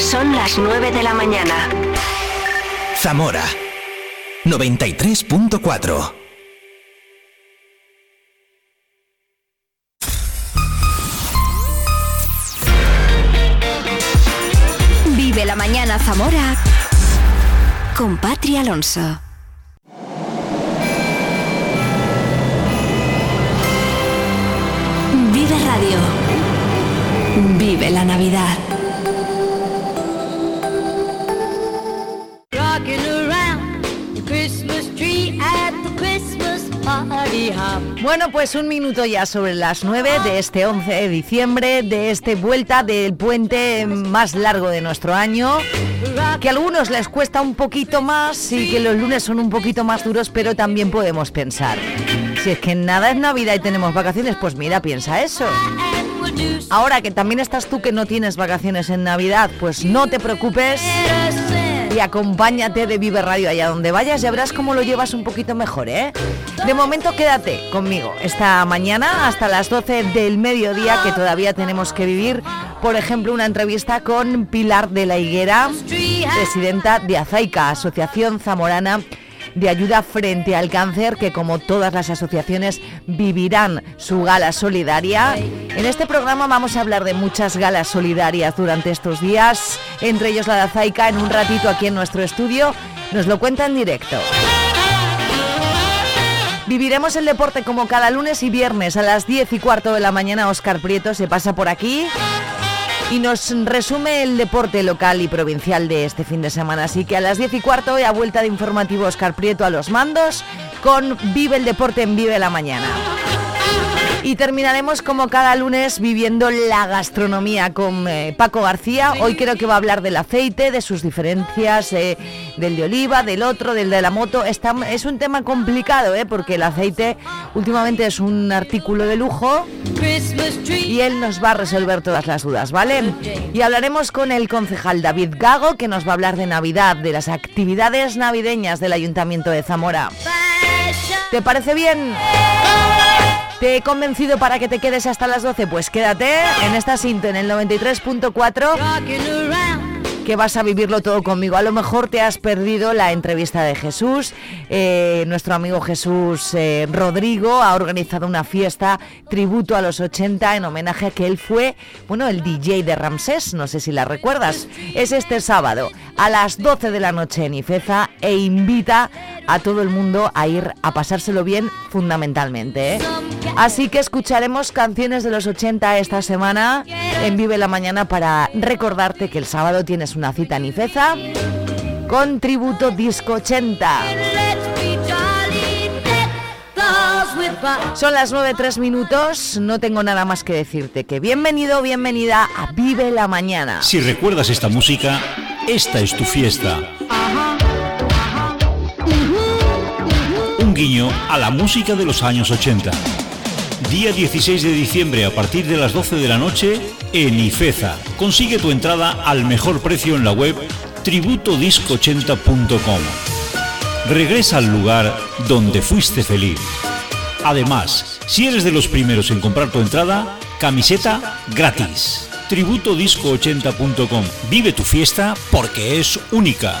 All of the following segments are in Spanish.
Son las 9 de la mañana. Zamora 93.4 Vive la mañana Zamora con Patri Alonso. Vive Radio. Vive la Navidad. Bueno, pues un minuto ya sobre las 9 de este 11 de diciembre, de este vuelta del puente más largo de nuestro año, que a algunos les cuesta un poquito más y que los lunes son un poquito más duros, pero también podemos pensar. Si es que nada es Navidad y tenemos vacaciones, pues mira, piensa eso. Ahora que también estás tú que no tienes vacaciones en Navidad, pues no te preocupes. Y acompáñate de Vive Radio allá donde vayas, ya verás cómo lo llevas un poquito mejor, ¿eh? De momento quédate conmigo esta mañana hasta las 12 del mediodía que todavía tenemos que vivir, por ejemplo, una entrevista con Pilar de la Higuera, presidenta de Azaica, Asociación Zamorana de ayuda frente al cáncer que como todas las asociaciones vivirán su gala solidaria. En este programa vamos a hablar de muchas galas solidarias durante estos días, entre ellos la de Azaica en un ratito aquí en nuestro estudio. Nos lo cuenta en directo. Viviremos el deporte como cada lunes y viernes a las 10 y cuarto de la mañana. Oscar Prieto se pasa por aquí y nos resume el deporte local y provincial de este fin de semana. Así que a las 10 y cuarto a vuelta de informativo Oscar Prieto a los mandos con Vive el Deporte en Vive la Mañana. Y terminaremos como cada lunes viviendo la gastronomía con eh, Paco García. Hoy creo que va a hablar del aceite, de sus diferencias, eh, del de oliva, del otro, del de la moto. Está- es un tema complicado, eh, porque el aceite últimamente es un artículo de lujo y él nos va a resolver todas las dudas, ¿vale? Y hablaremos con el concejal David Gago, que nos va a hablar de Navidad, de las actividades navideñas del Ayuntamiento de Zamora. ¿Te parece bien? ¿Te he convencido para que te quedes hasta las 12? Pues quédate en esta cinta, en el 93.4 Rocking around. que vas a vivirlo todo conmigo. A lo mejor te has perdido la entrevista de Jesús. Eh, nuestro amigo Jesús eh, Rodrigo ha organizado una fiesta tributo a los 80 en homenaje a que él fue, bueno, el DJ de Ramsés, no sé si la recuerdas. Es este sábado a las 12 de la noche en Ifeza e invita a todo el mundo a ir a pasárselo bien fundamentalmente. ¿eh? Así que escucharemos canciones de los 80 esta semana en Vive la Mañana para recordarte que el sábado tienes una cita en Ifeza con tributo Disco 80. Let's be jolly. Deck the halls with ba- Son las 9.3 minutos, no tengo nada más que decirte que bienvenido, bienvenida a Vive la Mañana. Si recuerdas esta música, esta es tu fiesta. A la música de los años 80. Día 16 de diciembre a partir de las 12 de la noche en Ifeza. Consigue tu entrada al mejor precio en la web tributodisco80.com. Regresa al lugar donde fuiste feliz. Además, si eres de los primeros en comprar tu entrada, camiseta gratis. Tributodisco80.com. Vive tu fiesta porque es única.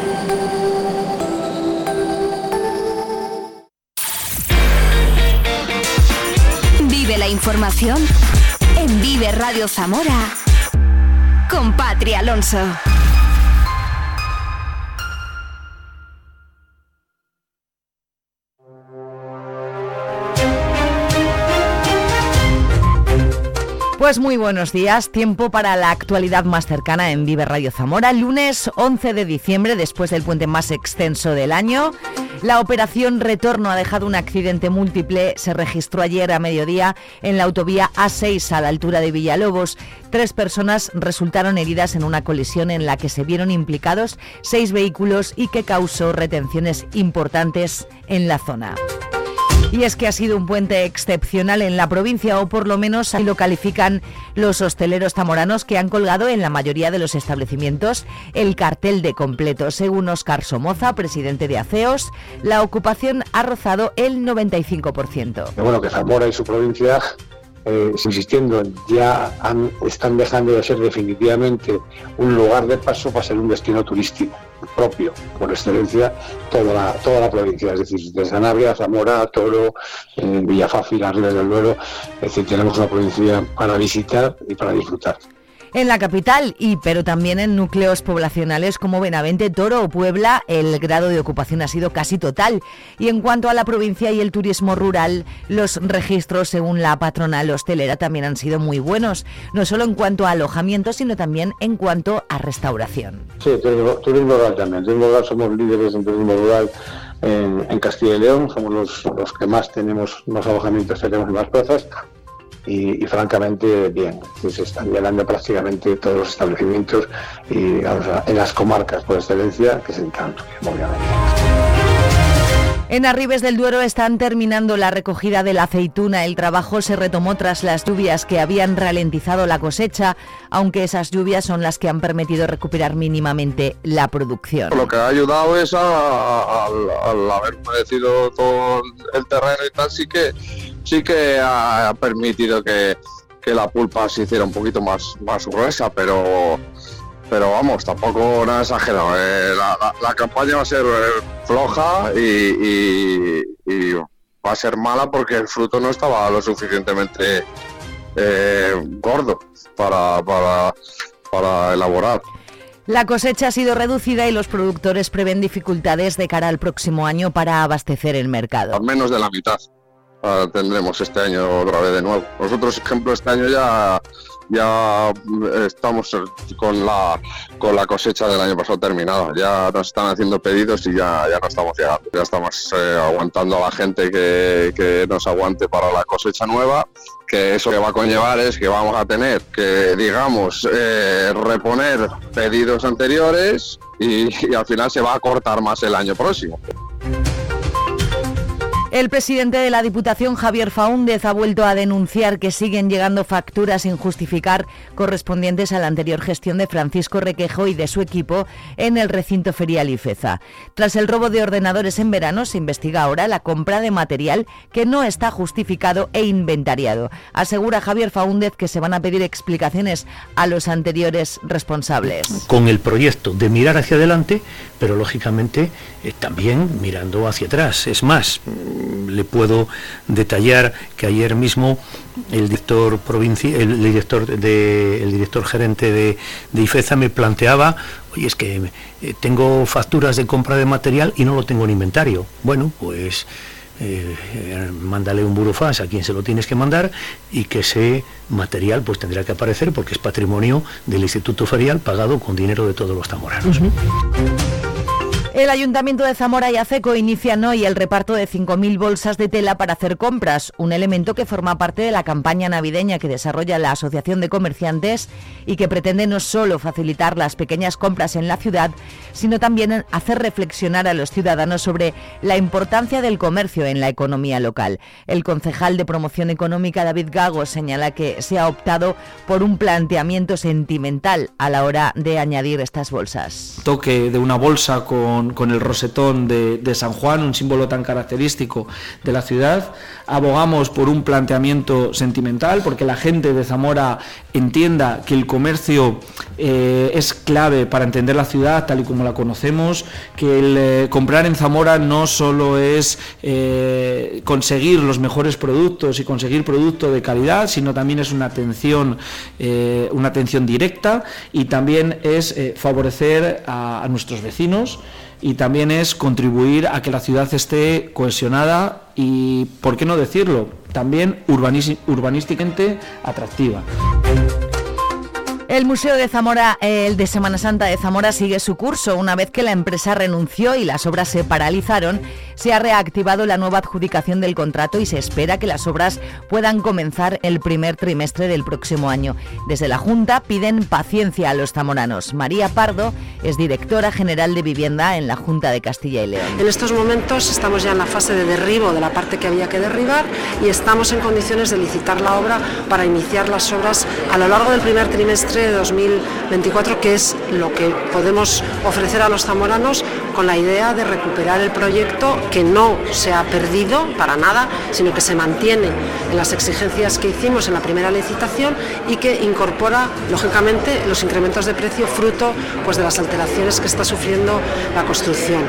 Información en Vive Radio Zamora con Patria Alonso. Pues muy buenos días, tiempo para la actualidad más cercana en Vive Radio Zamora, lunes 11 de diciembre, después del puente más extenso del año. La operación Retorno ha dejado un accidente múltiple. Se registró ayer a mediodía en la autovía A6 a la altura de Villalobos. Tres personas resultaron heridas en una colisión en la que se vieron implicados seis vehículos y que causó retenciones importantes en la zona. Y es que ha sido un puente excepcional en la provincia, o por lo menos así lo califican los hosteleros zamoranos que han colgado en la mayoría de los establecimientos el cartel de completo. Según Oscar Somoza, presidente de ACEOS, la ocupación ha rozado el 95%. Bueno, que Zamora y su provincia eh, insistiendo, ya están dejando de ser definitivamente un lugar de paso para ser un destino turístico propio, por excelencia, toda la, toda la provincia, es decir, desde Sanabria, Zamora, Toro, eh, Villafácil, Las del Duero, es decir, tenemos una provincia para visitar y para disfrutar en la capital, y pero también en núcleos poblacionales como Benavente, Toro o Puebla, el grado de ocupación ha sido casi total. Y en cuanto a la provincia y el turismo rural, los registros según la patronal hostelera también han sido muy buenos, no solo en cuanto a alojamiento, sino también en cuanto a restauración. Sí, turismo, rural también. Turismo rural somos líderes en turismo rural en, Castilla y León, somos los, los que más tenemos, más alojamientos tenemos más plazas y, francamente bien. Se están llenando prácticamente todos los establecimientos y en las comarcas por excelencia, que es el canto, obviamente. En Arribes del Duero están terminando la recogida de la aceituna. El trabajo se retomó tras las lluvias que habían ralentizado la cosecha, aunque esas lluvias son las que han permitido recuperar mínimamente la producción. Lo que ha ayudado es al haber padecido todo el terreno y tal, sí que sí que ha permitido que, la pulpa se hiciera un poquito más, más gruesa, pero, pero vamos, tampoco nada exagerado. Eh, la, campaña va a ser eh, floja y, va a ser mala porque el fruto no estaba lo suficientemente eh, gordo para, para, para elaborar. La cosecha ha sido reducida y los productores prevén dificultades de cara al próximo año para abastecer el mercado. Al menos de la mitad tendremos este año otra vez de nuevo. Nosotros, ejemplo, este año ya ya estamos con la con la cosecha del año pasado terminada. Ya nos están haciendo pedidos y ya, ya no estamos llegando. Ya estamos eh, aguantando a la gente que, que, nos aguante para la cosecha nueva. Que eso que va a conllevar es que vamos a tener que, digamos, eh, reponer pedidos anteriores y al final se va a cortar más el año próximo. El presidente de la Diputación, Javier Faúndez, ha vuelto a denunciar que siguen llegando facturas sin justificar correspondientes a la anterior gestión de Francisco Requejo y de su equipo en el recinto ferial IFEZA. Tras el robo de ordenadores en verano, se investiga ahora la compra de material que no está justificado e inventariado. Asegura Javier Faúndez que se van a pedir explicaciones a los anteriores responsables. Con el proyecto de mirar hacia adelante, pero lógicamente eh, también mirando hacia atrás. Es más, le puedo detallar que ayer mismo el director el director de, el director gerente de, IFEZA me planteaba, oye, es que eh, tengo facturas de compra de material y no lo tengo en inventario. Bueno, pues eh, mándale un burofax a quien se lo tienes que mandar y que ese material pues tendrá que aparecer porque es patrimonio del Instituto Ferial pagado con dinero de todos los tamoranos. El Ayuntamiento de Zamora y Aceco inician hoy el reparto de 5.000 bolsas de tela para hacer compras, un elemento que forma parte de la campaña navideña que desarrolla la Asociación de Comerciantes y que pretende no solo facilitar las pequeñas compras en la ciudad, sino también hacer reflexionar a los ciudadanos sobre la importancia del comercio en la economía local. El concejal de Promoción Económica, David Gago, señala que se ha optado por un planteamiento sentimental a la hora de añadir estas bolsas. Toque de una bolsa con con, el rosetón de, San Juan, un símbolo tan característico de la ciudad. Abogamos por un planteamiento sentimental, porque la gente de Zamora entienda que el comercio eh, es clave para entender la ciudad tal y como la conocemos, que el eh, comprar en Zamora no solo es eh, conseguir los mejores productos y conseguir producto de calidad, sino también es una atención, una atención directa y también es favorecer a nuestros vecinos y también es contribuir a que la ciudad esté cohesionada y, ¿por qué no decirlo?, también urbanísticamente atractiva. El Museo de Zamora, el de Semana Santa de Zamora, sigue su curso. Una vez que la empresa renunció y las obras se paralizaron, se ha reactivado la nueva adjudicación del contrato y se espera que las obras puedan comenzar el primer trimestre del próximo año. Desde la Junta piden paciencia a los zamoranos. María Pardo es directora general de vivienda en la Junta de Castilla y León. En estos momentos estamos ya en la fase de derribo de la parte que había que derribar y estamos en condiciones de licitar la obra para iniciar las obras a lo largo del primer trimestre de 2024, que es lo que podemos ofrecer a los zamoranos con la idea de recuperar el proyecto que no se ha perdido para nada, sino que se mantiene en las exigencias que hicimos en la primera licitación y que incorpora, lógicamente, los incrementos de precio fruto pues, de las alteraciones que está sufriendo la construcción.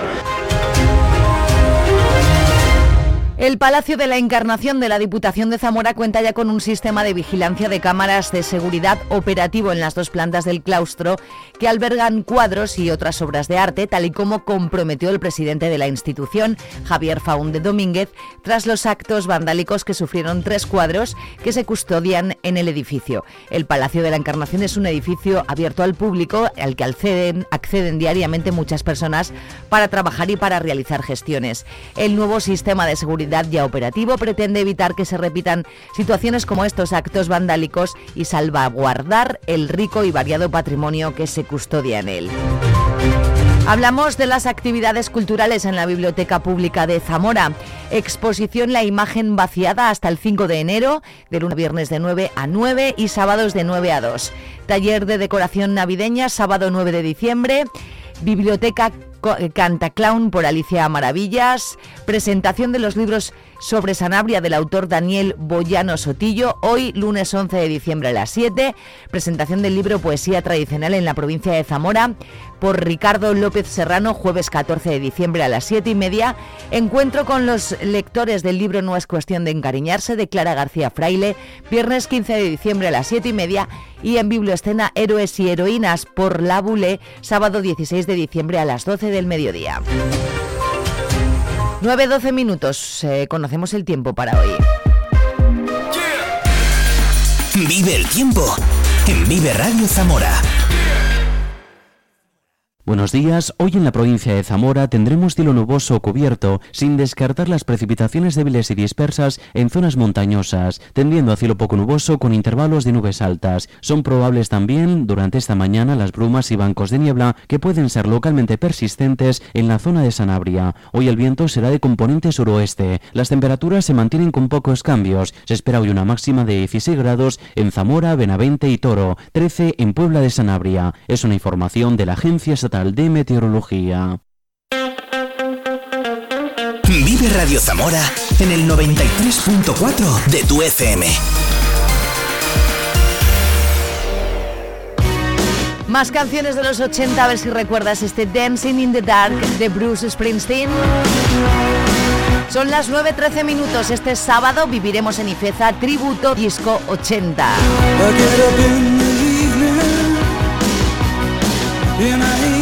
El Palacio de la Encarnación de la Diputación de Zamora cuenta ya con un sistema de vigilancia de cámaras de seguridad operativo en las dos plantas del claustro que albergan cuadros y otras obras de arte, tal y como comprometió el presidente de la institución, Javier Faunde Domínguez, tras los actos vandálicos que sufrieron tres cuadros que se custodian en el edificio. El Palacio de la Encarnación es un edificio abierto al público al que acceden, acceden diariamente muchas personas para trabajar y para realizar gestiones. El nuevo sistema de seguridad ya operativo pretende evitar que se repitan situaciones como estos actos vandálicos y salvaguardar el rico y variado patrimonio que se custodia en él. Hablamos de las actividades culturales en la Biblioteca Pública de Zamora. Exposición La imagen vaciada hasta el 5 de enero, de lunes viernes de 9 a 9 y sábados de 9 a 2. Taller de decoración navideña, sábado 9 de diciembre. Biblioteca Canta Clown por Alicia Maravillas, presentación de los libros sobre Sanabria del autor Daniel Boyano Sotillo, hoy lunes 11 de diciembre a las 7, presentación del libro Poesía Tradicional en la provincia de Zamora por Ricardo López Serrano, jueves 14 de diciembre a las 7 y media, encuentro con los lectores del libro No es cuestión de encariñarse de Clara García Fraile, viernes 15 de diciembre a las 7 y media. Y en Biblioescena Héroes y Heroínas por La Bule, sábado 16 de diciembre a las 12 del mediodía. 9-12 minutos, eh, conocemos el tiempo para hoy. Vive el tiempo en Vive Radio Zamora. Buenos días, hoy en la provincia de Zamora tendremos cielo nuboso cubierto, sin descartar las precipitaciones débiles y dispersas en zonas montañosas, tendiendo a cielo poco nuboso con intervalos de nubes altas. Son probables también durante esta mañana las brumas y bancos de niebla que pueden ser localmente persistentes en la zona de Sanabria. Hoy el viento será de componente suroeste. Las temperaturas se mantienen con pocos cambios. Se espera hoy una máxima de 16 grados en Zamora, Benavente y Toro, 13 en Puebla de Sanabria. Es una información de la Agencia de Meteorología. Vive Radio Zamora en el 93.4 de tu FM. Más canciones de los 80, a ver si recuerdas este Dancing in the Dark de Bruce Springsteen. Son las 9.13 minutos. Este sábado viviremos en Ifeza Tributo Disco 80. got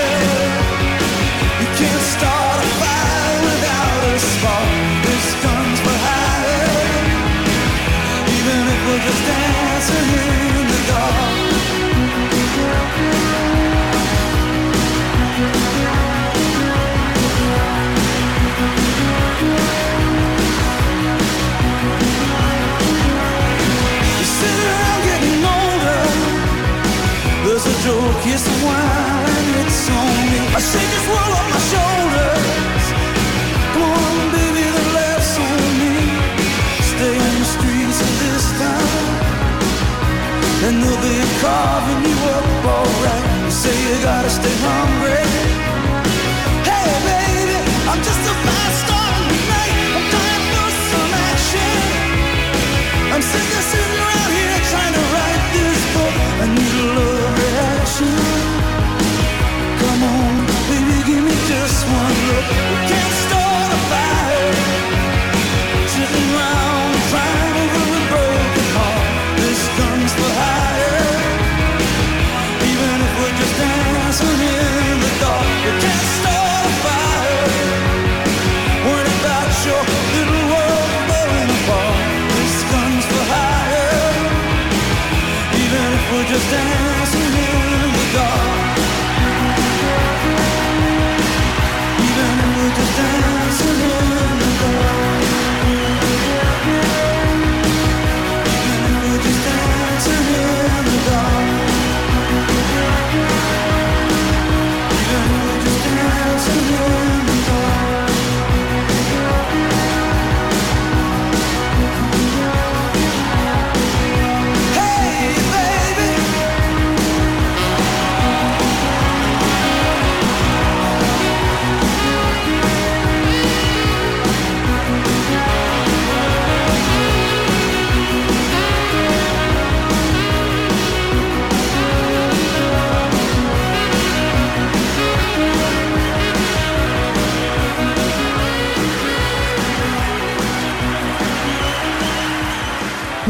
Here's the wine, it's on me. I shake this world off my shoulders.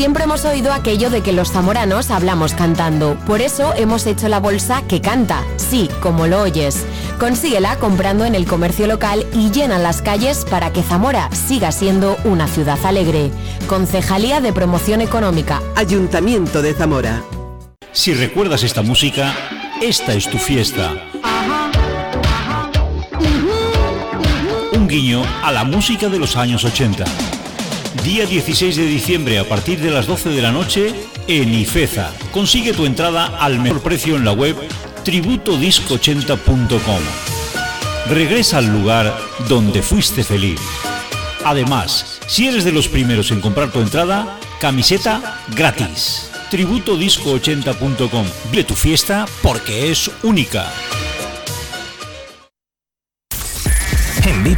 Siempre hemos oído aquello de que los zamoranos hablamos cantando. Por eso hemos hecho la bolsa que canta. Sí, como lo oyes. Consíguela comprando en el comercio local y llena las calles para que Zamora siga siendo una ciudad alegre. Concejalía de Promoción Económica. Ayuntamiento de Zamora. Si recuerdas esta música, esta es tu fiesta. Un guiño a la música de los años 80. Día 16 de diciembre a partir de las 12 de la noche en Ifeza. Consigue tu entrada al mejor precio en la web tributodisco80.com. Regresa al lugar donde fuiste feliz. Además, si eres de los primeros en comprar tu entrada, camiseta gratis. Tributodisco80.com. Vive tu fiesta porque es única.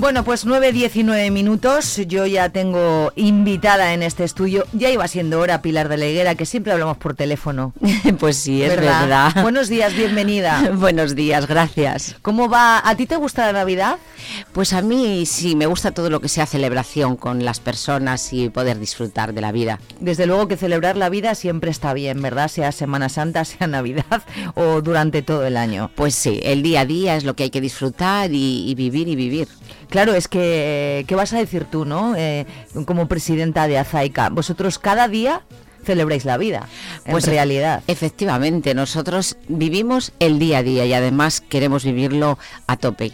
Bueno, pues 9.19 minutos. Yo ya tengo invitada en este estudio. Ya iba siendo hora, Pilar de la Higuera, que siempre hablamos por teléfono. pues sí, es verdad. Buenos días, bienvenida. Buenos días, gracias. ¿Cómo va? ¿A ti te gusta la Navidad? Pues a mí sí, me gusta todo lo que sea celebración con las personas y poder disfrutar de la vida. Desde luego que celebrar la vida siempre está bien, ¿verdad? Sea Semana Santa, sea Navidad o durante todo el año. Pues sí, el día a día es lo que hay que disfrutar y, y vivir y vivir. Claro, es que, ¿qué vas a decir tú, no? Eh, como presidenta de Azaica, vosotros cada día celebráis la vida, Pues en realidad. Efectivamente, nosotros vivimos el día a día y además queremos vivirlo a tope.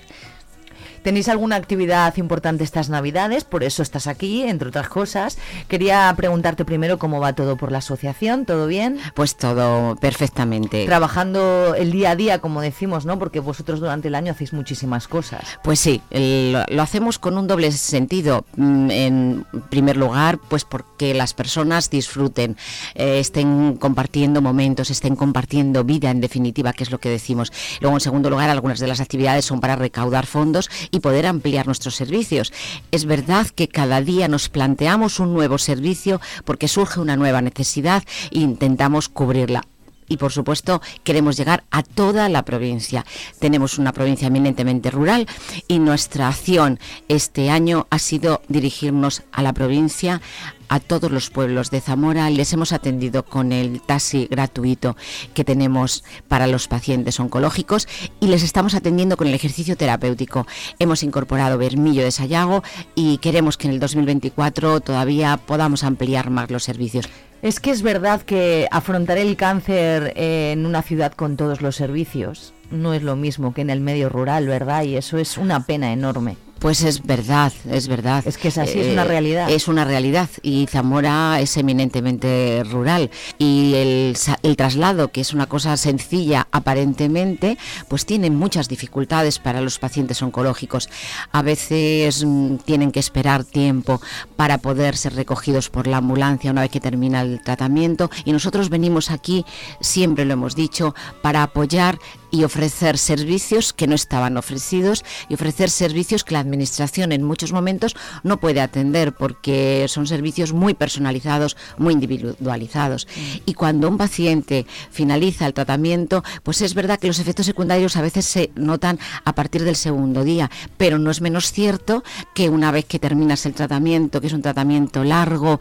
¿Tenéis alguna actividad importante estas Navidades? Por eso estás aquí, entre otras cosas. Quería preguntarte primero cómo va todo por la asociación, ¿todo bien? Pues todo perfectamente. Trabajando el día a día, como decimos, ¿no? Porque vosotros durante el año hacéis muchísimas cosas. Pues sí, el- lo, hacemos con un doble sentido. Mm, En primer lugar, pues porque las personas disfruten, eh, estén compartiendo momentos, estén compartiendo vida, en definitiva, que es lo que decimos. Luego, en segundo lugar, algunas de las actividades son para recaudar fondos y poder ampliar nuestros servicios. Es verdad que cada día nos planteamos un nuevo servicio porque surge una nueva necesidad e intentamos cubrirla. Y por supuesto queremos llegar a toda la provincia. Tenemos una provincia eminentemente rural y nuestra acción este año ha sido dirigirnos a la provincia, a todos los pueblos de Zamora. Les hemos atendido con el taxi gratuito que tenemos para los pacientes oncológicos y les estamos atendiendo con el ejercicio terapéutico. Hemos incorporado Bermillo de Sayago y queremos que en el 2024 todavía podamos ampliar más los servicios. Es que es verdad que afrontar el cáncer en una ciudad con todos los servicios no es lo mismo que en el medio rural, ¿verdad? Y eso es una pena enorme. Pues es verdad, es verdad. Es que es así, es una Eh, realidad. Es una realidad y Zamora es eminentemente rural y el, el traslado, que es una cosa sencilla aparentemente, pues tiene muchas dificultades para los pacientes oncológicos. A veces mm, tienen que esperar tiempo para poder ser recogidos por la ambulancia una vez que termina el tratamiento y nosotros venimos aquí, siempre lo hemos dicho, para apoyar y ofrecer servicios que no estaban ofrecidos y ofrecer servicios que la administración en muchos momentos no puede atender porque son servicios muy personalizados, muy individualizados. Y cuando un paciente finaliza el tratamiento, pues es verdad que los efectos secundarios a veces se notan a partir del segundo día, pero no es menos cierto que una vez que terminas el tratamiento, que es un tratamiento largo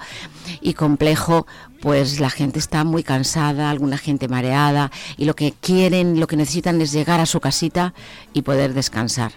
y complejo, pues la gente está muy cansada, alguna gente mareada y lo que quieren, lo que necesitan es llegar a su casita y poder descansar.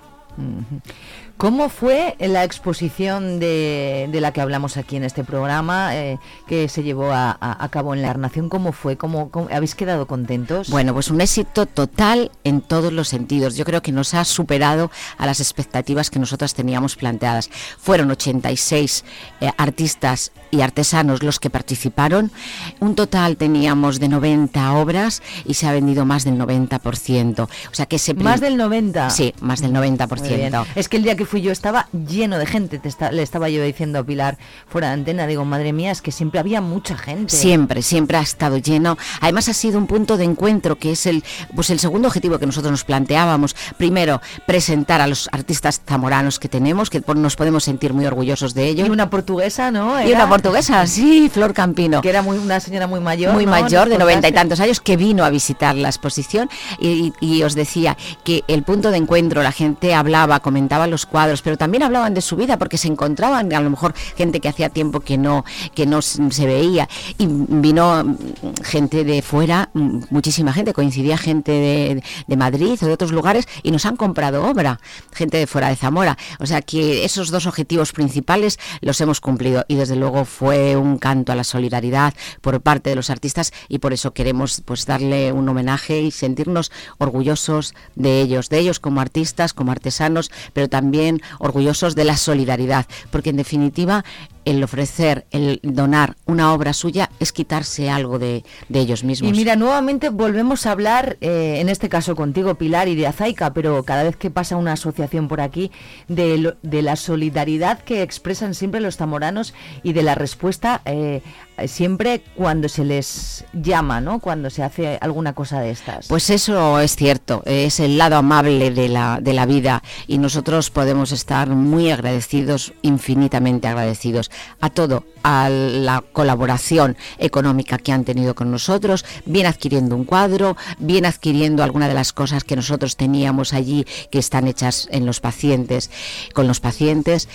¿Cómo fue la exposición de, de la que hablamos aquí en este programa eh, que se llevó a, a- a cabo en la Nación? ¿Cómo fue? ¿Cómo, cómo- habéis quedado contentos? Bueno, pues un éxito total en todos los sentidos. Yo creo que nos ha superado a las expectativas que nosotras teníamos planteadas. Fueron 86 eh, artistas y artesanos los que participaron. Un total teníamos de 90 obras y se ha vendido más del 90%. O sea que ese Más del 90. Sí, más del Muy bien. 90%. Es que el día que fui yo estaba lleno de gente. Te está- le estaba yo diciendo a Pilar fuera de antena, digo, madre mía, es que siempre había mucha gente. Siempre, siempre ha estado lleno. Además ha sido un punto de encuentro que es el, pues el segundo objetivo que nosotros nos planteábamos. Primero, presentar a los artistas zamoranos que tenemos, que nos podemos sentir muy orgullosos de ellos. Y una portuguesa, ¿no? Y una portuguesa, sí, Flor Campino. Que era muy, una señora muy mayor. muy ¿no? mayor, de noventa y tantos años, que vino a visitar la exposición y, y- y os decía que el punto de encuentro, la gente hablaba, comentaba los cuadros, pero también hablaban de su vida porque se encontraban a lo mejor gente que hacía tiempo que no, que no se veía. Y vino mm, gente de fuera, mm, muchísima gente, coincidía gente de, de Madrid o de otros lugares y nos han comprado obra, gente de fuera de Zamora. O sea que esos dos objetivos principales los hemos cumplido. Y desde luego fue un canto a la solidaridad por parte de los artistas y por eso queremos pues darle un homenaje y sentirnos orgullosos de ellos, de ellos como artistas, como artesanos, pero también orgullosos de la solidaridad, porque en definitiva el ofrecer, el donar una obra suya es quitarse algo de, de ellos mismos. Y mira, nuevamente volvemos a hablar, eh, en este caso contigo, Pilar, y de Azaica, pero cada vez que pasa una asociación por aquí, de, lo- de la solidaridad que expresan siempre los zamoranos y de la respuesta eh, siempre cuando se les llama, ¿no? Cuando se hace alguna cosa de estas. Pues eso es cierto, es el lado amable de la, de la vida y nosotros podemos estar muy agradecidos, infinitamente agradecidos a todo, a la colaboración económica que han tenido con nosotros, bien adquiriendo un cuadro, bien adquiriendo alguna de las cosas que nosotros teníamos allí que están hechas en los pacientes, con los pacientes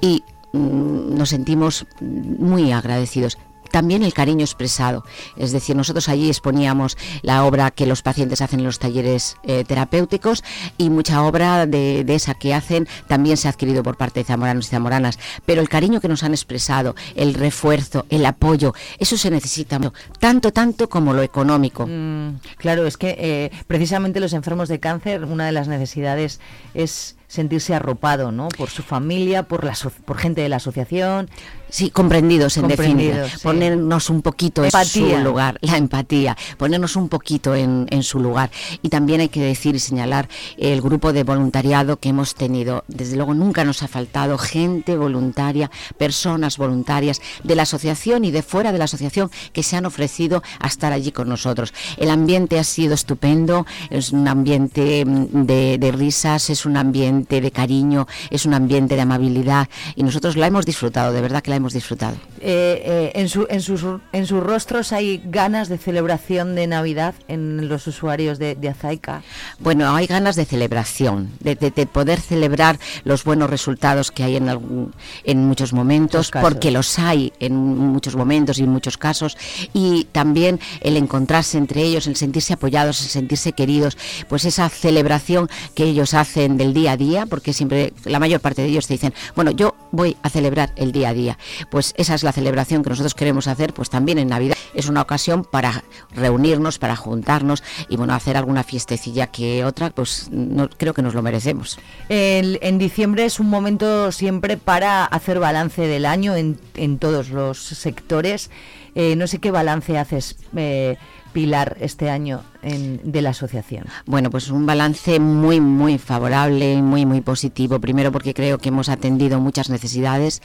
y mm, nos sentimos muy agradecidos. También el cariño expresado, es decir, nosotros allí exponíamos la obra que los pacientes hacen en los talleres eh, terapéuticos y mucha obra de, esa que hacen también se ha adquirido por parte de zamoranos y zamoranas, pero el cariño que nos han expresado, el refuerzo, el apoyo, eso se necesita tanto, tanto como lo económico. Mm, claro, es que eh, precisamente los enfermos de cáncer, una de las necesidades es sentirse arropado, ¿no? Por su familia, por la por gente de la asociación. Sí, comprendidos en definitiva. sí. Ponernos un poquito en Empatía. su lugar, la empatía, ponernos un poquito en, en su lugar. Y también hay que decir y señalar el grupo de voluntariado que hemos tenido. Desde luego nunca nos ha faltado gente voluntaria, personas voluntarias de la asociación y de fuera de la asociación que se han ofrecido a estar allí con nosotros. El ambiente ha sido estupendo, es un ambiente mm, de, de risas, es un ambiente ambiente de cariño, es un ambiente de amabilidad y nosotros la hemos disfrutado, de verdad que la hemos disfrutado. Eh, eh, en, su, en, sus, en sus rostros hay ganas de celebración de Navidad en los usuarios de, de Azaica. Bueno, hay ganas de celebración, de, de- de poder celebrar los buenos resultados que hay en, algún- en muchos momentos, Muchos porque los hay en muchos momentos y en muchos casos, y también el encontrarse entre ellos, el sentirse apoyados, el sentirse queridos, pues esa celebración que ellos hacen del día a día, porque siempre la mayor parte de ellos te dicen, bueno, yo voy a celebrar el día a día, pues esa es la celebración que nosotros queremos hacer, pues también en Navidad es una ocasión para reunirnos, para juntarnos y bueno, hacer alguna fiestecilla que otra, pues no, creo que nos lo merecemos. En diciembre es un momento siempre para hacer balance del año en, en todos los sectores. Eh, no sé qué balance haces, eh, Pilar, este año en- de la asociación. Bueno, pues un balance muy, muy favorable y muy, muy positivo. Primero porque creo que hemos atendido muchas necesidades.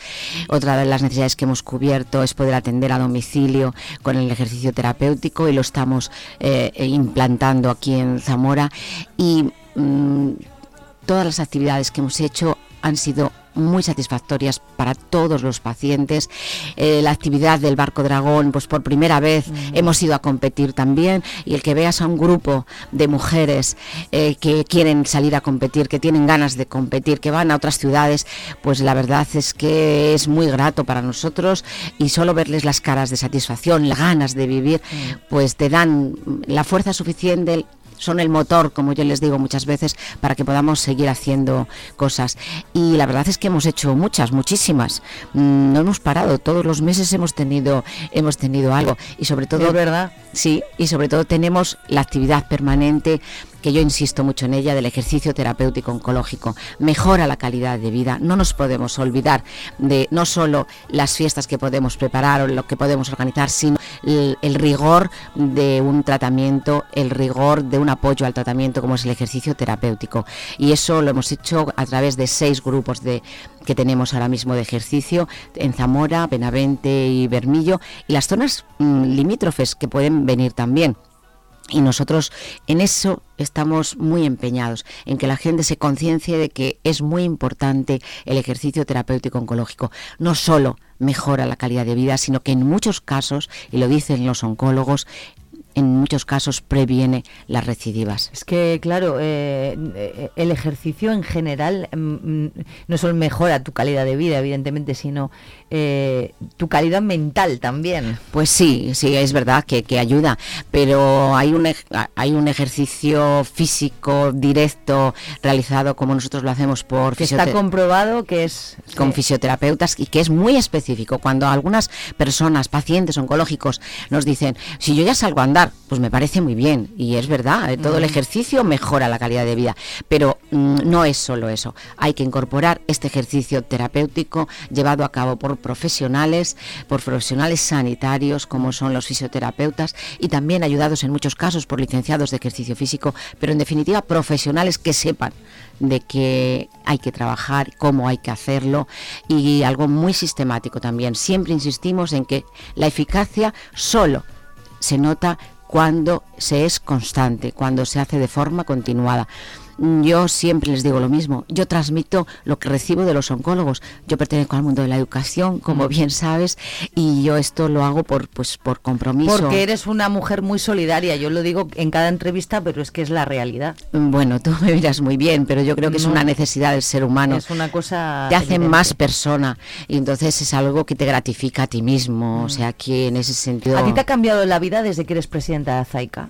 Otra de las necesidades que hemos cubierto es poder atender a domicilio con el ejercicio terapéutico y lo estamos eh, implantando aquí en Zamora. Y mm, todas las actividades que hemos hecho han sido muy satisfactorias para todos los pacientes. Eh, la actividad del barco dragón, pues por primera vez hemos ido a competir también. Y el que veas a un grupo de mujeres eh, que quieren salir a competir, que tienen ganas de competir, que van a otras ciudades, pues la verdad es que es muy grato para nosotros. Y solo verles las caras de satisfacción, las ganas de vivir, pues te dan la fuerza suficiente son el motor, como yo les digo muchas veces, para que podamos seguir haciendo cosas. Y la verdad es que hemos hecho muchas, muchísimas. Mm, No hemos parado, todos los meses hemos tenido, hemos tenido algo. Y sobre todo, Es verdad. Sí, y sobre todo tenemos la actividad permanente que yo insisto mucho en ella, del ejercicio terapéutico oncológico. Mejora la calidad de vida. No nos podemos olvidar de no solo las fiestas que podemos preparar o lo que podemos organizar, sino el, rigor de un tratamiento, el rigor de un apoyo al tratamiento como es el ejercicio terapéutico. Y eso lo hemos hecho a través de seis grupos de que tenemos ahora mismo de ejercicio en Zamora, Benavente y Bermillo y las zonas mm, limítrofes que pueden venir también. Y nosotros en eso estamos muy empeñados, en que la gente se conciencie de que es muy importante el ejercicio terapéutico oncológico. No solo mejora la calidad de vida, sino que en muchos casos, y lo dicen los oncólogos, en muchos casos previene las recidivas. Es que, claro, eh, eh, el ejercicio en general mm, mm, no solo mejora tu calidad de vida, evidentemente, sino eh, tu calidad mental también. Pues sí, sí, es verdad que, que ayuda, pero hay un, hay un ejercicio físico directo realizado como nosotros lo hacemos por Que está comprobado que es... con fisioterapeutas y que es muy específico. Cuando algunas personas, pacientes oncológicos, nos dicen, si yo ya salgo a andar, pues me parece muy bien. Y es verdad, eh, todo el ejercicio mejora la calidad de vida. Pero mm, no es solo eso. Hay que incorporar este ejercicio terapéutico llevado a cabo por profesionales, por profesionales sanitarios, como son los fisioterapeutas, y también ayudados en muchos casos por licenciados de ejercicio físico, pero en definitiva profesionales que sepan de que hay que trabajar, cómo hay que hacerlo y algo muy sistemático también. Siempre insistimos en que la eficacia solo se nota cuando se es constante, cuando se hace de forma continuada. Yo siempre les digo lo mismo, yo transmito lo que recibo de los oncólogos. Yo pertenezco al mundo de la educación, como bien sabes, y yo esto lo hago por pues por compromiso. Porque eres una mujer muy solidaria, yo lo digo en cada entrevista, pero es que es la realidad. Bueno, tú me miras muy bien, pero yo creo que es una necesidad del ser humano. Es una cosa... te hace más persona y entonces es algo que te gratifica a ti mismo, o sea que en ese sentido... ¿A ti te ha cambiado la vida desde que eres presidenta de Azaica?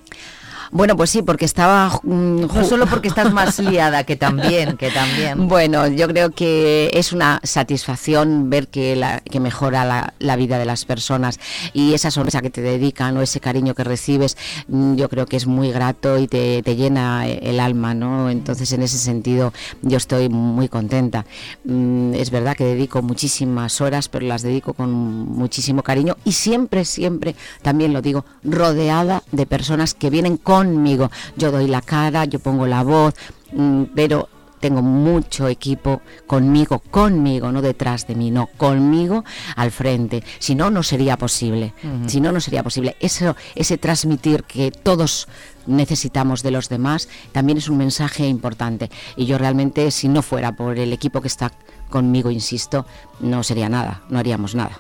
Bueno, pues sí, porque estaba... mm, No solo porque estás más liada, que también, que también. Bueno, yo creo que es una satisfacción ver que, la, que mejora la, la vida de las personas y esa sonrisa que te dedican o ese cariño que recibes, mm, yo creo que es muy grato y te, te llena el alma, ¿no? Entonces, en ese sentido, yo estoy muy contenta. Mm, Es verdad que dedico muchísimas horas, pero las dedico con muchísimo cariño y siempre, siempre, también lo digo, rodeada de personas que vienen conmigo. Yo doy la cara, yo pongo la voz, mm, pero tengo mucho equipo conmigo, conmigo, no detrás de mí, no, conmigo al frente. Si no, no sería posible. Si no, no sería posible. Eso, ese transmitir que todos necesitamos de los demás también es un mensaje importante. Y yo realmente, si no fuera por el equipo que está conmigo, insisto, no sería nada, no haríamos nada.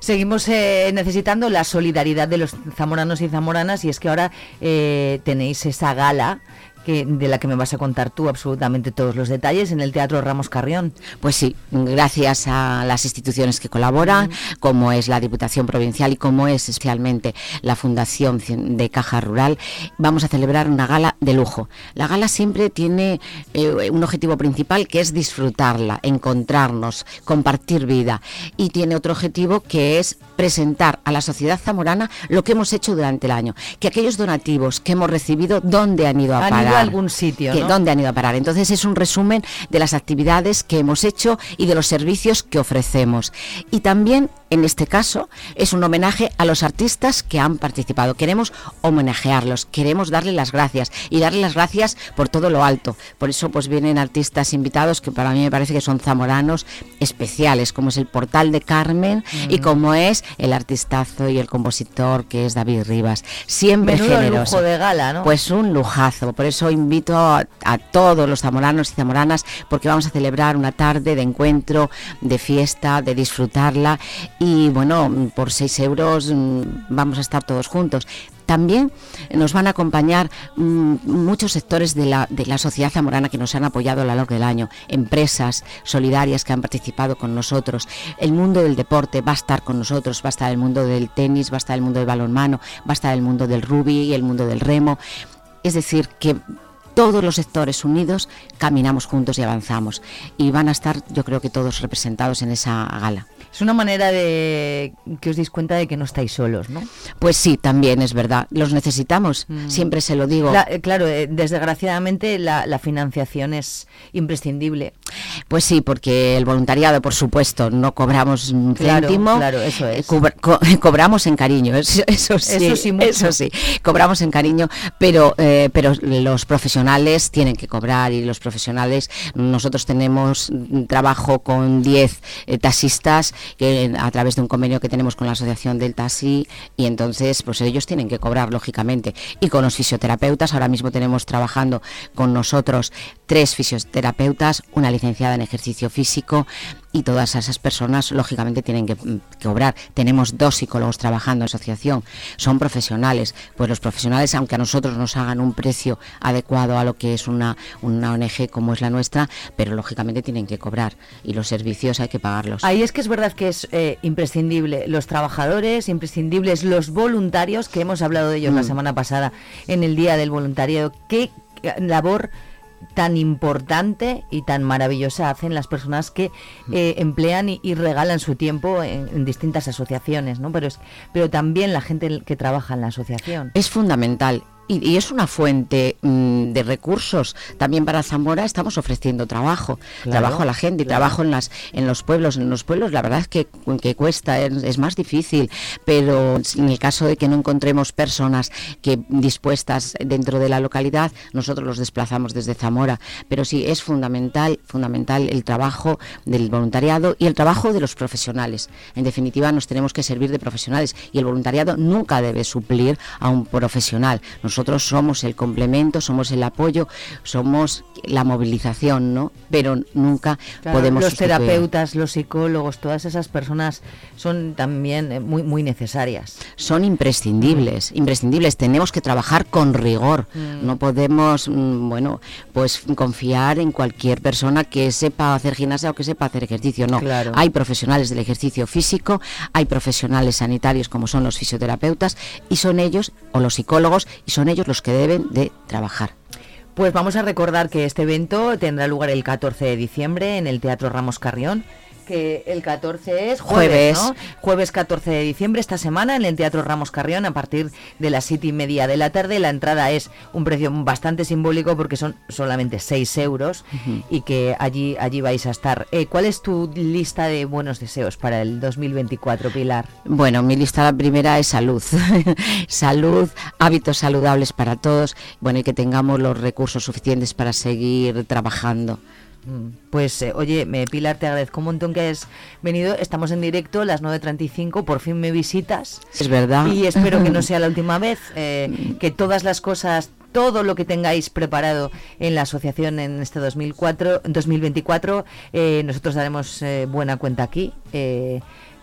Seguimos eh, necesitando la solidaridad de los zamoranos y zamoranas y es que ahora eh, tenéis esa gala que, de la que me vas a contar tú absolutamente todos los detalles en el Teatro Ramos Carrión. Pues sí, gracias a las instituciones que colaboran, como es la Diputación Provincial y como es especialmente la Fundación de Caja Rural, vamos a celebrar una gala de lujo. La gala siempre tiene eh, un objetivo principal que es disfrutarla, encontrarnos, compartir vida y tiene otro objetivo que es presentar a la sociedad zamorana lo que hemos hecho durante el año, que aquellos donativos que hemos recibido, ¿dónde han ido a Han parar? a algún sitio. ¿Dónde han ido a parar? Entonces es un resumen de las actividades que hemos hecho y de los servicios que ofrecemos. Y también, en este caso, es un homenaje a los artistas que han participado. Queremos homenajearlos, queremos darle las gracias y darle las gracias por todo lo alto. Por eso pues vienen artistas invitados que para mí me parece que son zamoranos especiales, como es el Portal de Carmen y Mm. como es el artistazo y el compositor que es David Rivas. Siempre Menudo generoso. lujo de gala, ¿no? Pues un lujazo. Por eso invito a, a todos los zamoranos y zamoranas porque vamos a celebrar una tarde de encuentro, de fiesta, de disfrutarla y bueno, por 6 euros mm, vamos a estar todos juntos. También nos van a acompañar mm, muchos sectores de la, de la sociedad zamorana que nos han apoyado a lo largo del año, empresas solidarias que han participado con nosotros, el mundo del deporte va a estar con nosotros, va a estar el mundo del tenis, va a estar el mundo del balonmano, va a estar el mundo del rugby y el mundo del remo. Es decir, que todos los sectores unidos caminamos juntos y avanzamos. Y van a estar, yo creo que todos representados en esa gala. Es una manera de que os deis cuenta de que no estáis solos, ¿no? Pues sí, también es verdad. Los necesitamos, Mm. siempre se lo digo. La- eh, claro, eh, desgraciadamente la, la financiación es imprescindible. Pues sí, porque el voluntariado, por supuesto, no cobramos un Claro, céntimo. claro, eso eh, es. cobra- co- cobramos en cariño, eso, eso sí. Eso sí, mucho. eso sí, cobramos en cariño, pero, eh, pero los profesionales tienen que cobrar y los profesionales, nosotros tenemos mm, trabajo con 10 eh, taxistas que, a través de un convenio que tenemos con la Asociación del Taxi y entonces pues ellos tienen que cobrar, lógicamente. Y con los fisioterapeutas, ahora mismo tenemos trabajando con nosotros tres fisioterapeutas, una licenciada en ejercicio físico y todas esas personas lógicamente tienen que, mm, que cobrar. Tenemos dos psicólogos trabajando en asociación, son profesionales, pues los profesionales, aunque a nosotros nos hagan un precio adecuado a lo que es una, una ONG como es la nuestra, pero lógicamente tienen que cobrar y los servicios hay que pagarlos. Ahí es que es verdad que es eh, imprescindible los trabajadores, imprescindibles los voluntarios, que hemos hablado de ellos la Mm. semana pasada en el Día del Voluntariado. Qué labor tan importante y tan maravillosa hacen las personas que eh, emplean y, y regalan su tiempo en, en distintas asociaciones, ¿no? Pero, es, pero también la gente que trabaja en la asociación. Es fundamental. Y, y es una fuente mm, de recursos. También para Zamora estamos ofreciendo trabajo, Claro, trabajo a la gente, y claro. trabajo en las en los pueblos. En los pueblos la verdad es que, que cuesta, es, es más difícil, pero en el caso de que no encontremos personas que dispuestas dentro de la localidad, nosotros los desplazamos desde Zamora. Pero sí, es fundamental, fundamental el trabajo del voluntariado y el trabajo de los profesionales. En definitiva, nos tenemos que servir de profesionales y el voluntariado nunca debe suplir a un profesional. Nosotros somos el complemento, somos el apoyo, somos la movilización, ¿no? Pero nunca Claro, podemos los sustituir. terapeutas, los psicólogos, todas esas personas son también eh, muy, muy necesarias. son imprescindibles, imprescindibles. Tenemos que trabajar con rigor. Mm. No podemos, mm, bueno, pues confiar en cualquier persona que sepa hacer gimnasia o que sepa hacer ejercicio. No, Claro. hay profesionales del ejercicio físico, hay profesionales sanitarios como son los fisioterapeutas y son ellos o los psicólogos y son ellos los que deben de trabajar. Pues vamos a recordar que este evento tendrá lugar el 14 de diciembre en el Teatro Ramos Carrión. Que el 14 es jueves, Jueves. ¿no? Jueves 14 de diciembre, esta semana, en el Teatro Ramos Carrión, a partir de las siete y media de la tarde. La entrada es un precio bastante simbólico porque son solamente 6 euros y que allí, allí vais a estar. Eh, ¿Cuál es tu lista de buenos deseos para el 2024, Pilar? Bueno, mi lista la primera es salud. salud, hábitos saludables para todos, bueno, y que tengamos los recursos suficientes para seguir trabajando. Mm, Pues eh, oye, me, Pilar, te agradezco un montón que has venido. Estamos en directo, las 9.35, por fin me visitas. Es verdad. Y espero que no sea la última vez, eh, que todas las cosas, todo lo que tengáis preparado en la asociación en este 2004, 2024, eh, nosotros daremos eh, buena cuenta aquí.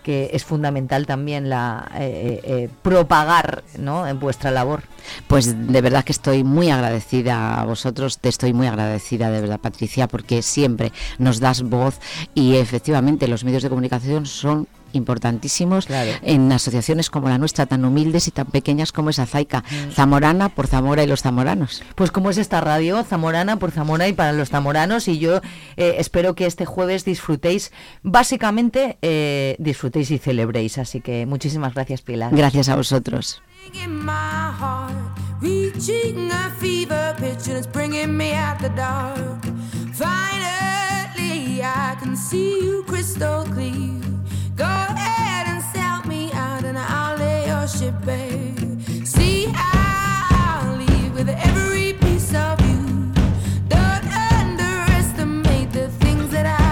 Que es fundamental también la eh, eh, eh, propagar ¿no? en vuestra labor. Pues de verdad que estoy muy agradecida a vosotros, te estoy muy agradecida de verdad Patricia, porque siempre nos das voz y efectivamente los medios de comunicación son importantísimos en asociaciones como la nuestra, tan humildes y tan pequeñas como esa Zaica, Zamorana por Zamora y los zamoranos. Pues como es esta radio, Zamorana por Zamora y para los zamoranos, y yo eh, espero que este jueves disfrutéis, básicamente eh, disfrutéis y celebréis. Así que muchísimas gracias, Pilar. Gracias a vosotros. in my heart, reaching a fever pitch, and it's bringing me out the dark. Finally, I can see you crystal clear. The things that I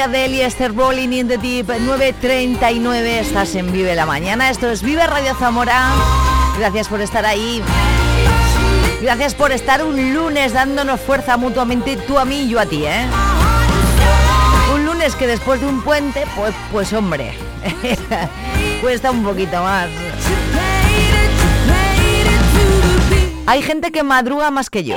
poquito de Adele y Esther Rolling in the Deep, 9.39, estás en Vive la Mañana, esto es Vive Radio Zamora, gracias por estar ahí, gracias por estar un lunes dándonos fuerza mutuamente, tú a mí y yo a ti, ¿eh? Un lunes que después de un puente, pues, pues hombre, cuesta un poquito más. Hay gente que madruga más que yo.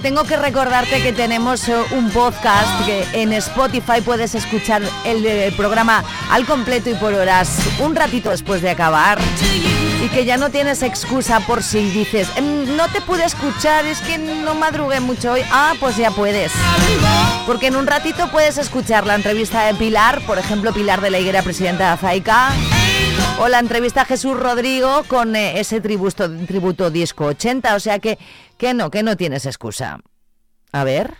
tengo que recordarte que tenemos eh, un podcast que en Spotify puedes escuchar el, eh, programa al completo y por horas, un ratito después de acabar. Y que ya no tienes excusa por si dices, "Em, no te pude escuchar, es que no madrugué mucho hoy. Ah, pues ya puedes. Porque en un ratito puedes escuchar la entrevista de Pilar, por ejemplo, Pilar de la Higuera, presidenta de AFAICA. O la entrevista a Jesús Rodrigo con eh, ese tributo, tributo disco 80. O sea que, que no, que no tienes excusa. A ver.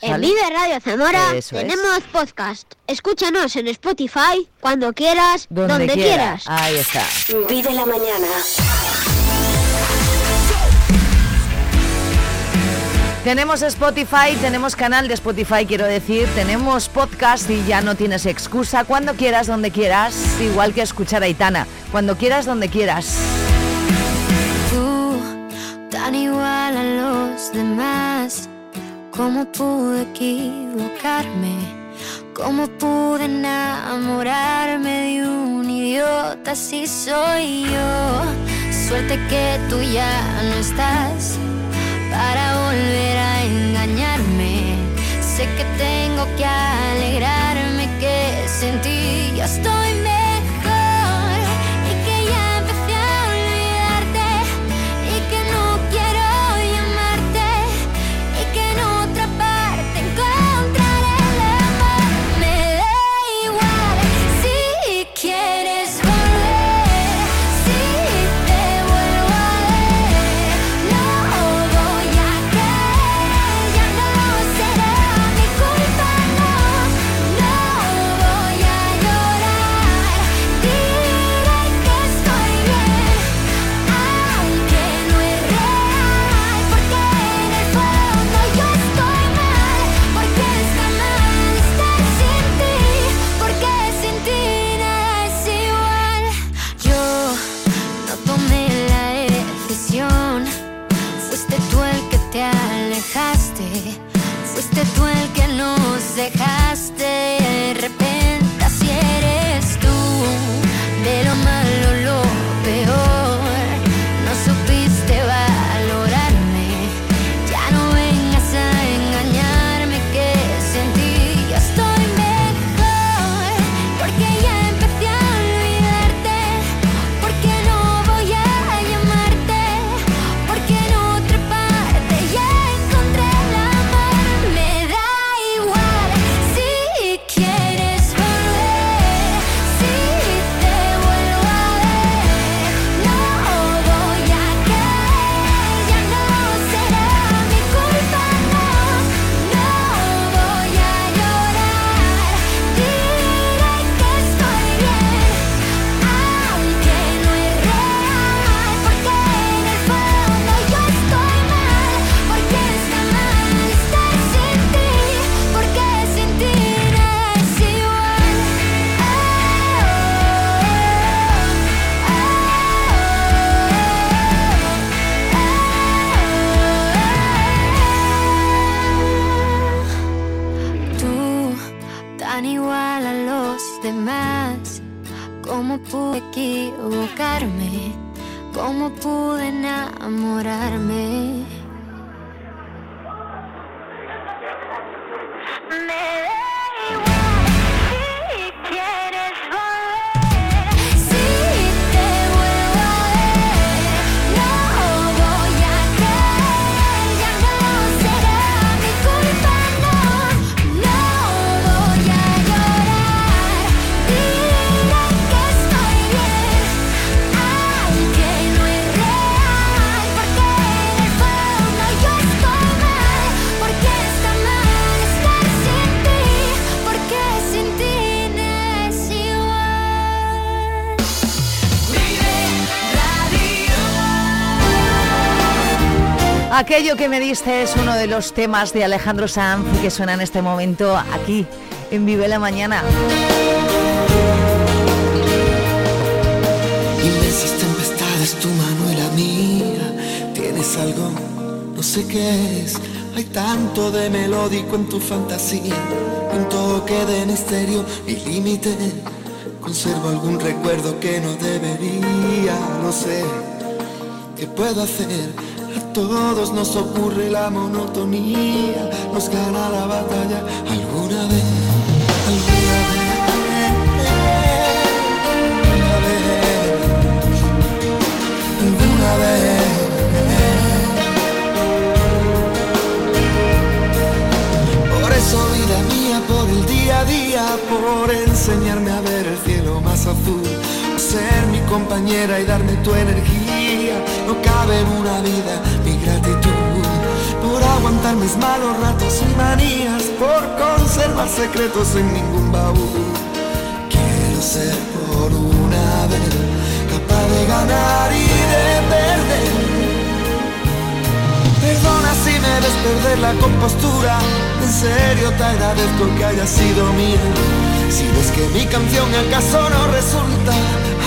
En. Vive Radio Zamora Eso es. tenemos podcast. Escúchanos en Spotify cuando quieras, Donde, donde, quiera. quieras. Ahí está. Vive la mañana. Tenemos Spotify, tenemos canal de Spotify, quiero decir, tenemos podcast y ya no tienes excusa. Cuando quieras, donde quieras, igual que escuchar a Aitana. Cuando quieras, donde quieras. Tú, tan igual a los demás, ¿cómo pude equivocarme? ¿Cómo pude enamorarme de un idiota si soy yo? Suerte que tú ya no estás para volver tengo que Aquello que me diste es uno de los temas de Alejandro Sanz que suena en este momento aquí en Vive la Mañana. Inmensas tempestades, tu mano y la mía. Tienes algo, no sé qué es. Hay tanto de melódico en tu fantasía. Un toque de misterio y límite. Conservo algún recuerdo que no debería. No sé qué puedo hacer. Todos nos ocurre la monotonía. Nos gana la batalla alguna vez. Alguna vez. Alguna vez. Por eso, vida mía, por el día a día, por enseñarme a ver el cielo más azul, ser mi compañera y darme tu energía, no cabe en una vida aguantar mis malos ratos y manías, por conservar secretos en ningún baúl. Quiero ser por una vez capaz de ganar y de perder. Perdona si me ves perder la compostura. En serio te agradezco que haya sido mía. Si ves que mi canción acaso no resulta,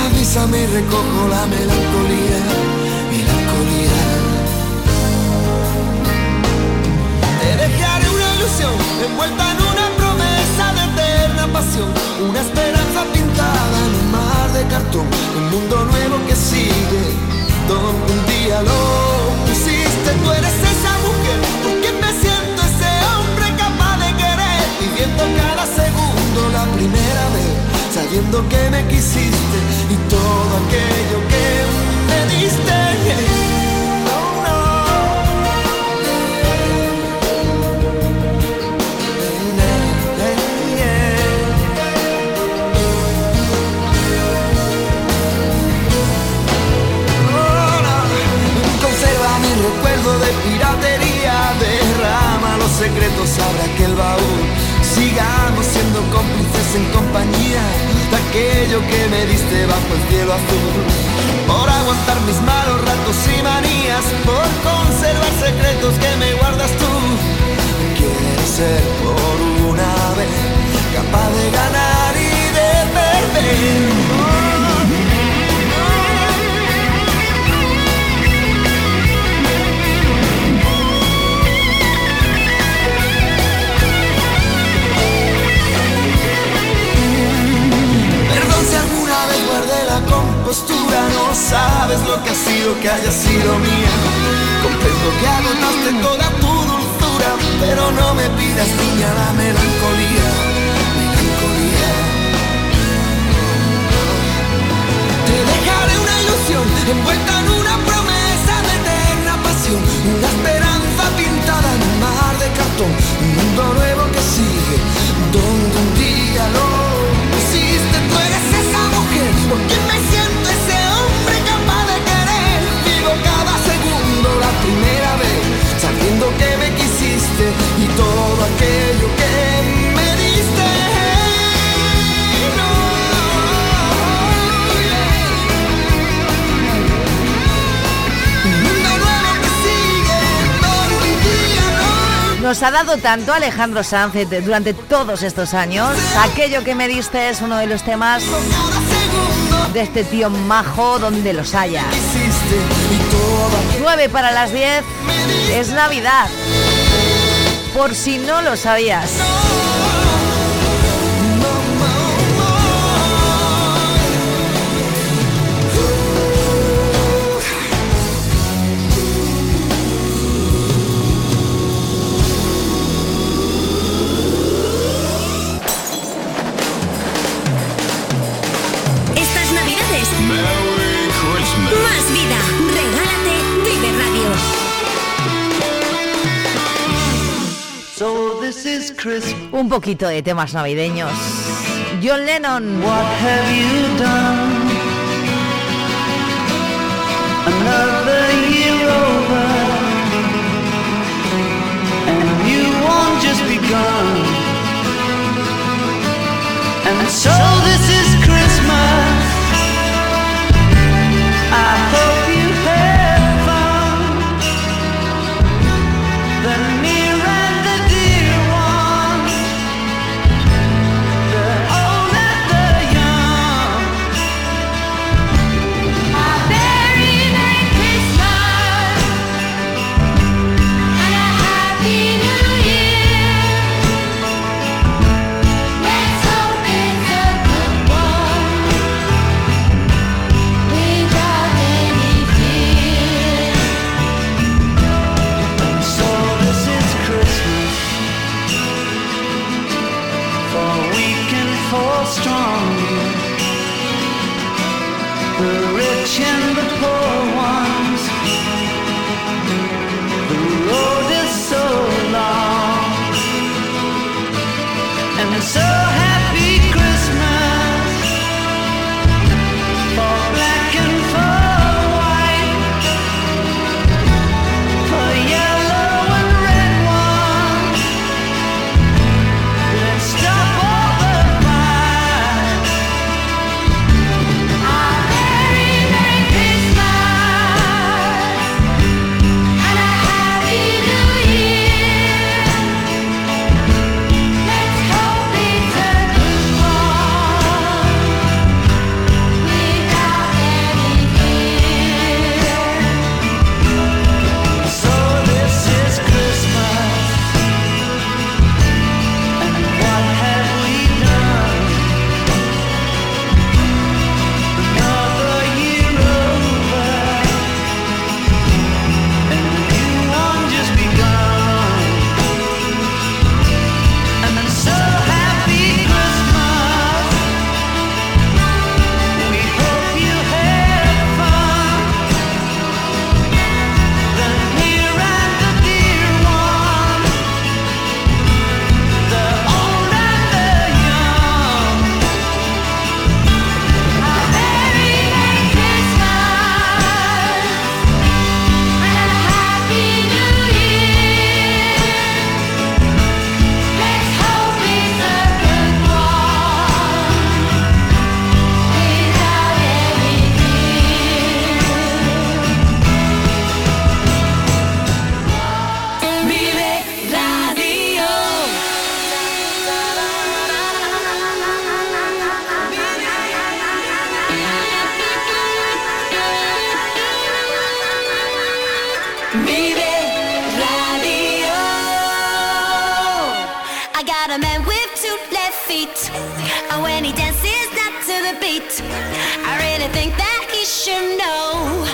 avísame y recojo la. Melancolía. Envuelta en una promesa de eterna pasión. Una esperanza pintada en un mar de cartón. Un mundo nuevo que sigue, donde un día lo pusiste. Tú eres esa mujer, por quien me siento ese hombre capaz de querer. Viviendo cada segundo la primera vez, sabiendo que me quisiste y todo aquello que me diste. Abre aquel baúl. Sigamos siendo cómplices en compañía de aquello que me diste bajo el cielo azul. Por aguantar mis malos ratos y manías, por conservar secretos que me guardas tú. Quiero ser por una vez capaz de ganar y de perder. La compostura No sabes lo que ha sido que haya sido mía. Comprendo que agotaste toda tu dulzura Pero no me pidas niña la melancolía Melancolía. Te dejaré una ilusión envuelta en una promesa de eterna pasión Una esperanza pintada en un mar de cartón Un mundo nuevo que sigue Donde un día lo pusiste Tú eres esa mujer por me Nos ha dado tanto Alejandro Sanz eh, durante todos estos años. Aquello que me diste es uno de los temas de este tío majo donde los haya. 9 para las 10 es Navidad. Por si no lo sabías. Un poquito de temas navideños. John Lennon. What have you done? Another year over. And you won't just be gone. And so this is Christmas. got a man with two left feet. And when he dances not to the beat, I really think that he should know.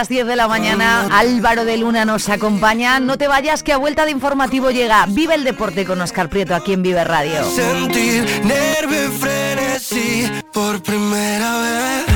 las 10 de la mañana. Álvaro de Luna nos acompaña. No te vayas, que a vuelta de informativo llega Vive el deporte con Oscar Prieto aquí en Vive Radio. Sentir frenesí por primera vez.